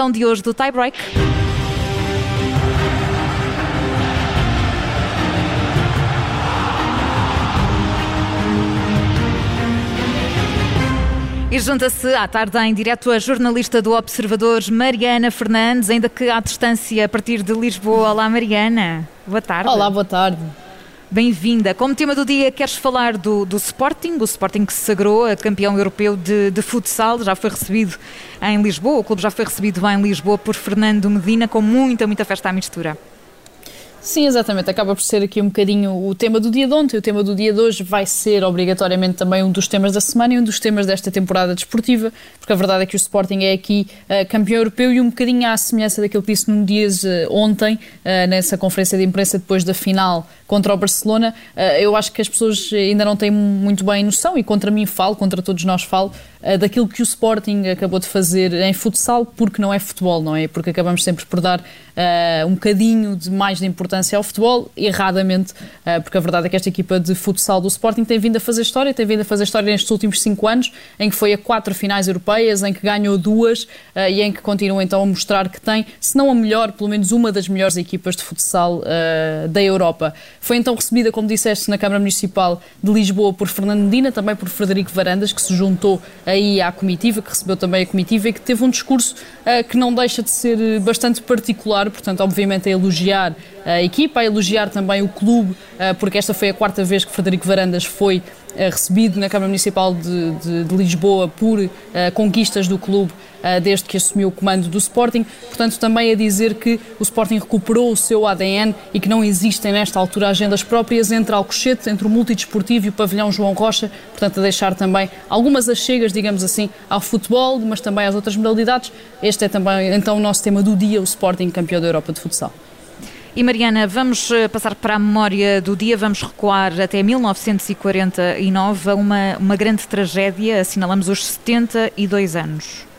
Então de hoje do tie break. E junta-se à tarde em direto a jornalista do Observador, Mariana Fernandes, ainda que à distância a partir de Lisboa. Olá, Mariana. Boa tarde. Olá, boa tarde. Bem-vinda. Como tema do dia, queres falar do, do, Sporting, o Sporting que se sagrou a campeão europeu de, de, futsal, já foi recebido em Lisboa, o clube já foi recebido em Lisboa por Fernando Medina, com muita, muita festa à mistura. Sim, exatamente. Acaba por ser aqui um bocadinho o tema do dia de ontem. O tema do dia de hoje vai ser obrigatoriamente também um dos temas da semana e um dos temas desta temporada desportiva, porque a verdade é que o Sporting é aqui uh, campeão europeu e um bocadinho à semelhança daquilo que disse no Dias uh, ontem, uh, nessa conferência de imprensa depois da final contra o Barcelona. eu acho que as pessoas ainda não têm muito bem noção, e contra mim falo, contra todos nós falo, daquilo que o Sporting acabou de fazer em futsal, porque não é futebol, não é? Porque acabamos sempre por dar um bocadinho de mais de importância importância ao futebol, erradamente, eh, porque a verdade é que esta equipa de futsal do Sporting tem vindo a fazer história, tem vindo a fazer história nestes últimos cinco anos, em que foi a quatro finais europeias, em que ganhou duas eh, e em que continua então a mostrar que tem, se não a melhor, pelo menos uma das melhores equipas de futsal eh, da Europa. Foi então recebida, como disseste, na Câmara Municipal de Lisboa por Fernando Medina, também por Frederico Varandas, que se juntou aí à comitiva, que recebeu também a comitiva e que teve um discurso que não deixa de ser bastante particular, portanto, obviamente, a elogiar a equipa, a elogiar também o clube, eh, porque esta foi a quarta vez que Frederico Varandas foi eh, recebido na Câmara Municipal de, de, de Lisboa por uh, conquistas do clube uh, desde que assumiu o comando do Sporting. Portanto, também a dizer que o Sporting recuperou o seu ADN e que não existem nesta altura agendas próprias entre Alcochete, entre o multidesportivo e o pavilhão João Rocha. Portanto, a deixar também algumas achegas, digamos assim, ao futebol, mas também às outras modalidades. Este é também então o nosso tema do dia, o Sporting campeão da Europa de futsal. E Mariana, vamos eh, passar para a memória do dia, vamos recuar até 1949, uma, uma grande tragédia, assinalamos os 72 anos.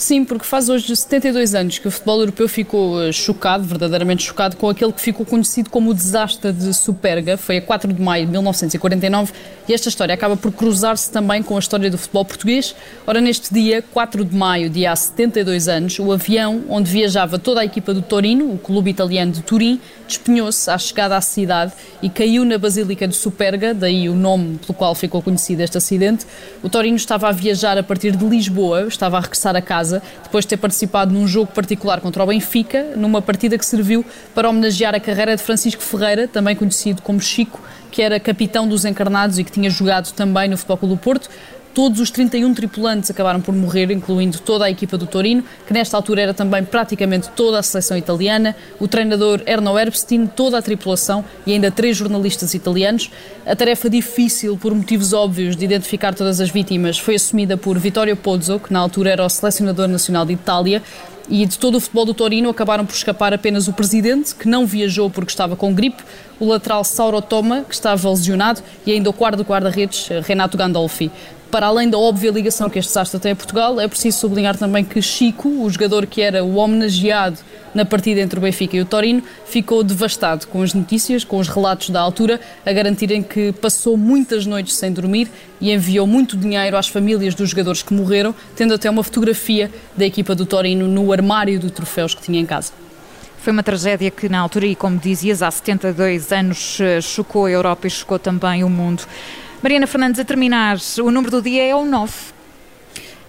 Sim, porque faz hoje 72 anos que o futebol europeu ficou eh, chocado, verdadeiramente chocado, com aquele que ficou conhecido como o desastre de Superga. Foi a 4 de maio de 1949 e esta história acaba por cruzar-se também com a história do futebol português. Ora, neste dia, 4 de maio, dia há 72 anos, o avião onde viajava toda a equipa do Torino, o clube italiano de Turim, despenhou-se à chegada à cidade e caiu na Basílica de Superga, daí o nome pelo qual ficou conhecido este acidente. O Torino estava a viajar a partir de Lisboa, estava a regressar a casa depois de ter participado num jogo particular contra o Benfica, numa partida que serviu para homenagear a carreira de Francisco Ferreira, também conhecido como Chico, que era capitão dos encarnados e que tinha jogado também no Futebol Clube do Porto. Todos os 31 tripulantes acabaram por morrer, incluindo toda a equipa do Torino, que nesta altura era também praticamente toda a seleção italiana, o treinador Erno Erbstein, toda a tripulação e ainda três jornalistas italianos. A tarefa difícil, por motivos óbvios, de identificar todas as vítimas foi assumida por Vittorio Pozzo, que na altura era o selecionador nacional de Itália, e de todo o futebol do Torino acabaram por escapar apenas o presidente, que não viajou porque estava com gripe, o lateral Sauro Toma, que estava lesionado, e ainda o quarto guarda-redes, Renato Gandolfi para além da óbvia ligação que este desastre tem a Portugal, é preciso sublinhar também que Chico, o jogador que era o homenageado na partida entre o Benfica e o Torino, ficou devastado com as notícias, com os relatos da altura, a garantirem que passou muitas noites sem dormir e enviou muito dinheiro às famílias dos jogadores que morreram, tendo até uma fotografia da equipa do Torino no armário de troféus que tinha em casa. Foi uma tragédia que, na altura, e como dizias, há 72 anos, eh, chocou a Europa e chocou também o mundo. Mariana Fernandes, a terminar, o número do dia é o 9.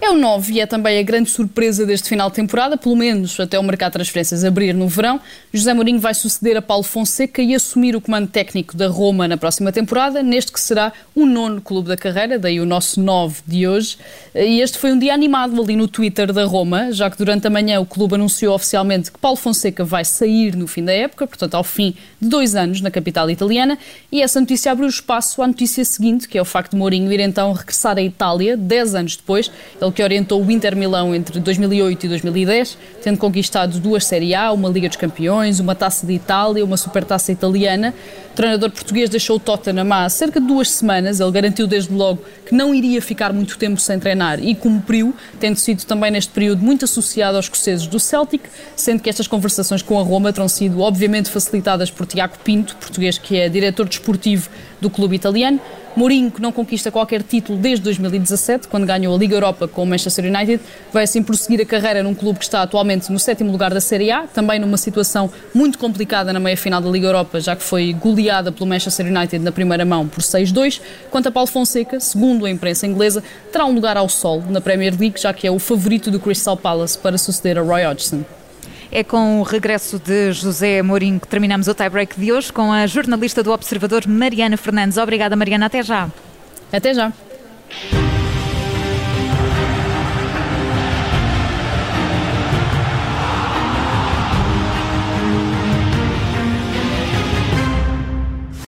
É o 9 e é também a grande surpresa deste final de temporada, pelo menos até o mercado de transferências abrir no verão. José Mourinho vai suceder a Paulo Fonseca e assumir o comando técnico da Roma na próxima temporada, neste que será o nono clube da carreira, daí o nosso 9 de hoje. E este foi um dia animado ali no Twitter da Roma, já que durante a manhã o clube anunciou oficialmente que Paulo Fonseca vai sair no fim da época, portanto ao fim de dois anos na capital italiana, e essa notícia abriu espaço à notícia seguinte, que é o facto de Mourinho ir então regressar à Itália, 10 anos depois. Ele que orientou o Inter Milão entre 2008 e 2010, tendo conquistado duas Série A, uma Liga dos Campeões, uma Taça de Itália, uma Supertaça Italiana. O treinador português deixou o Tottenham há cerca de duas semanas. Ele garantiu desde logo que não iria ficar muito tempo sem treinar e cumpriu, tendo sido também neste período muito associado aos escoceses do Celtic, sendo que estas conversações com a Roma terão sido obviamente facilitadas por Tiago Pinto, português que é diretor desportivo do clube italiano. Mourinho, que não conquista qualquer título desde 2017, quando ganhou a Liga Europa com o Manchester United, vai assim prosseguir a carreira num clube que está atualmente no sétimo lugar da Série A, também numa situação muito complicada na meia-final da Liga Europa, já que foi goleada pelo Manchester United na primeira mão por 6-2. Quanto a Paulo Fonseca, segundo a imprensa inglesa, terá um lugar ao sol na Premier League, já que é o favorito do Crystal Palace para suceder a Roy Hodgson. É com o regresso de José Mourinho que terminamos o tie-break de hoje com a jornalista do Observador Mariana Fernandes. Obrigada, Mariana. Até já. Até já.